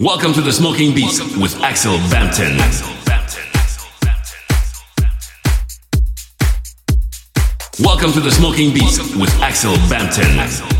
Welcome to the Smoking Beats with Axel Bampton. Welcome to the Smoking Beats with Axel Bampton.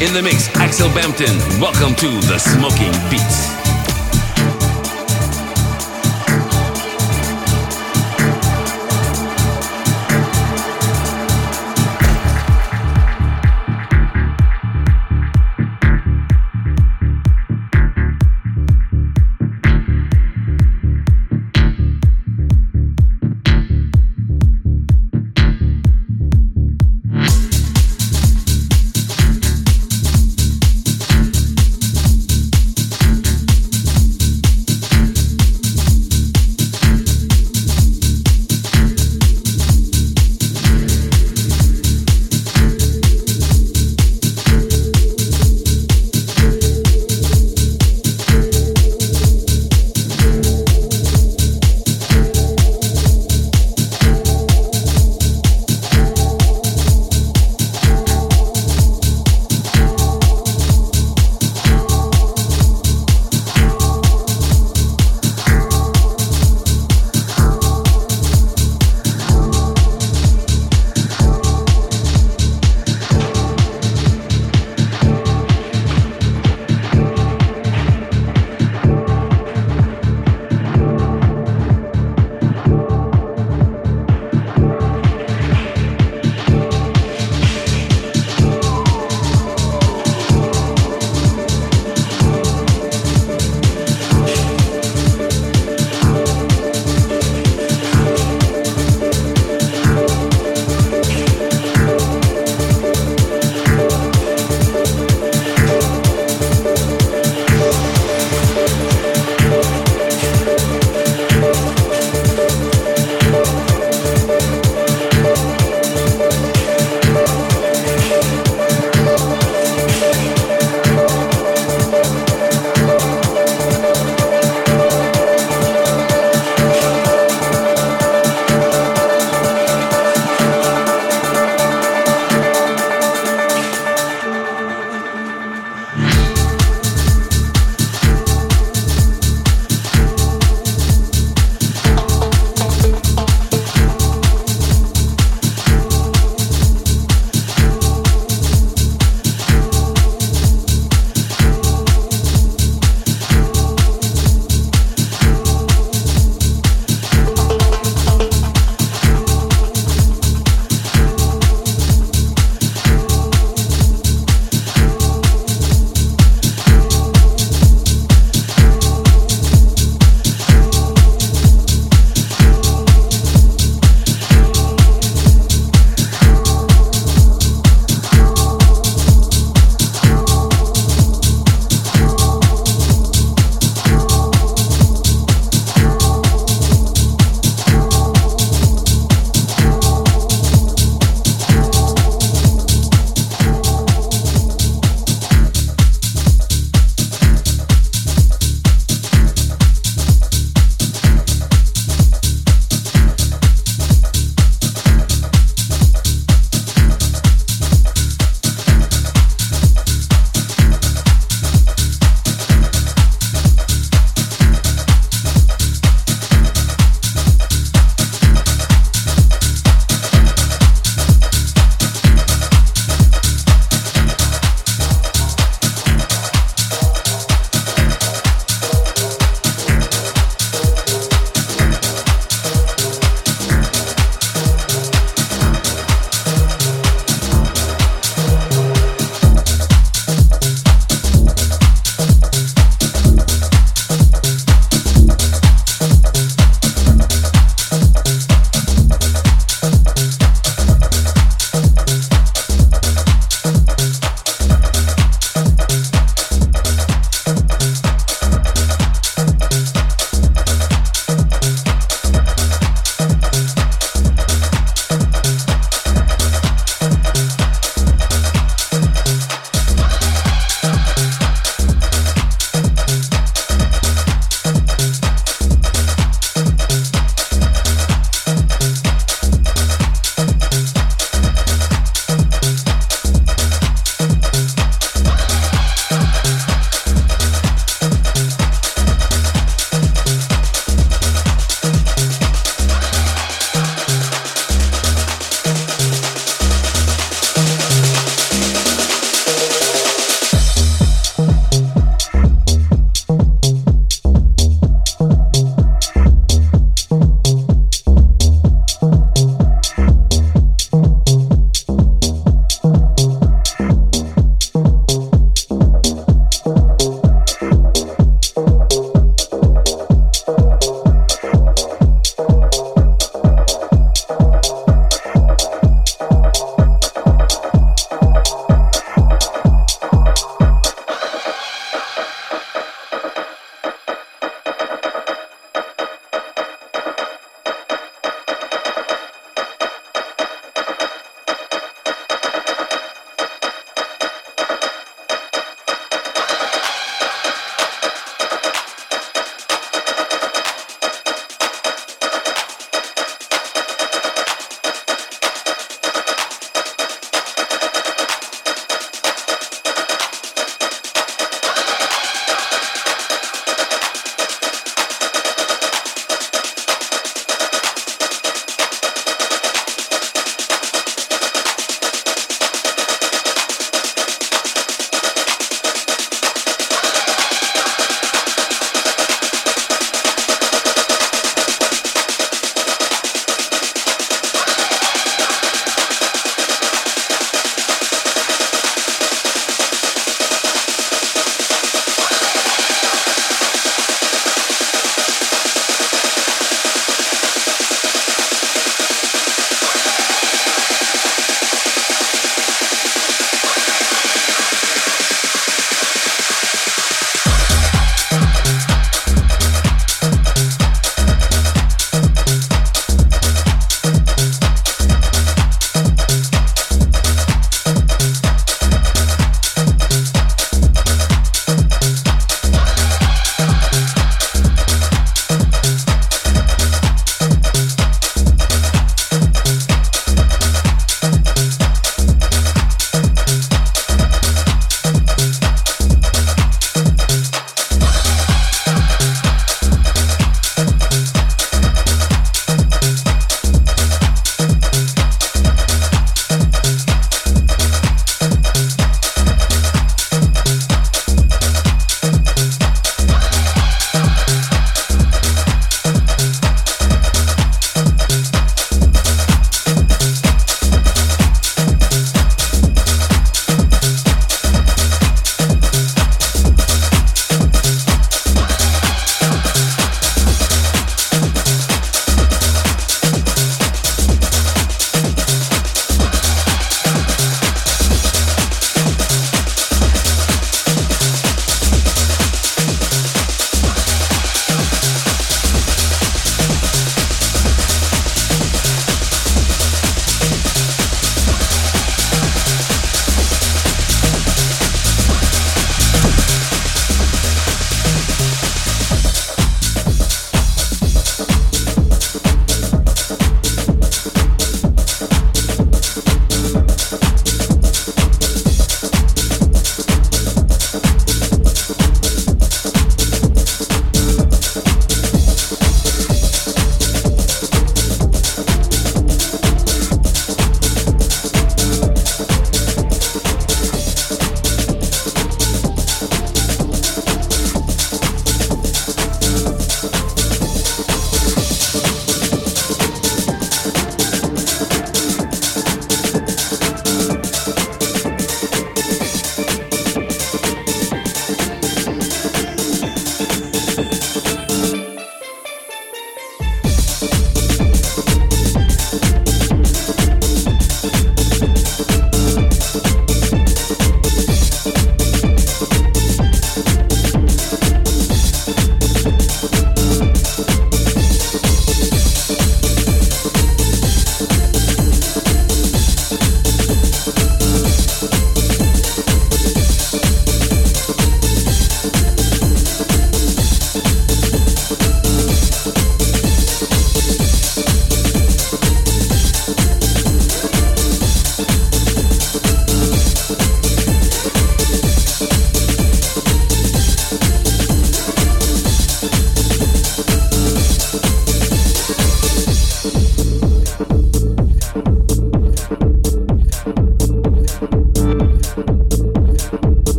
In the mix. Axel Bampton. Welcome to the Smoking Beats.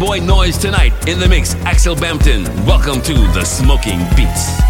Boy noise tonight in the mix. Axel Bampton. Welcome to the Smoking Beats.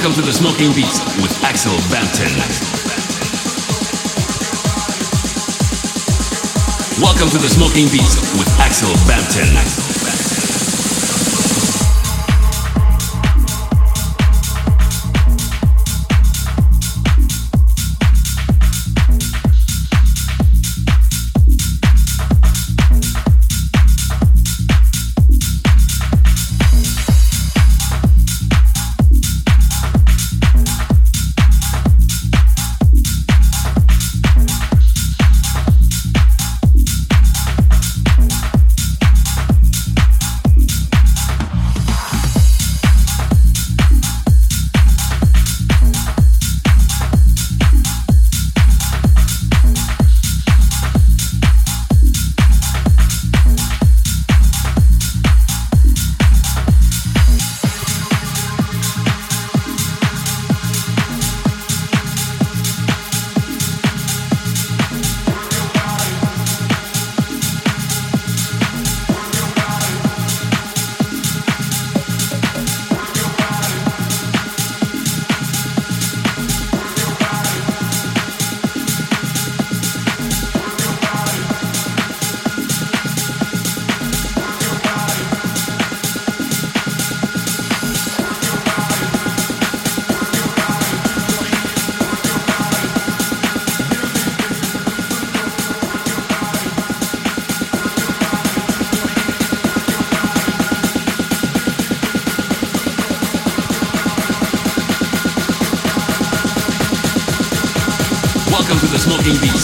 Welcome to the Smoking Beats with Axel Bampton. Welcome to the Smoking Beats with Axel Bampton. Smoking Axel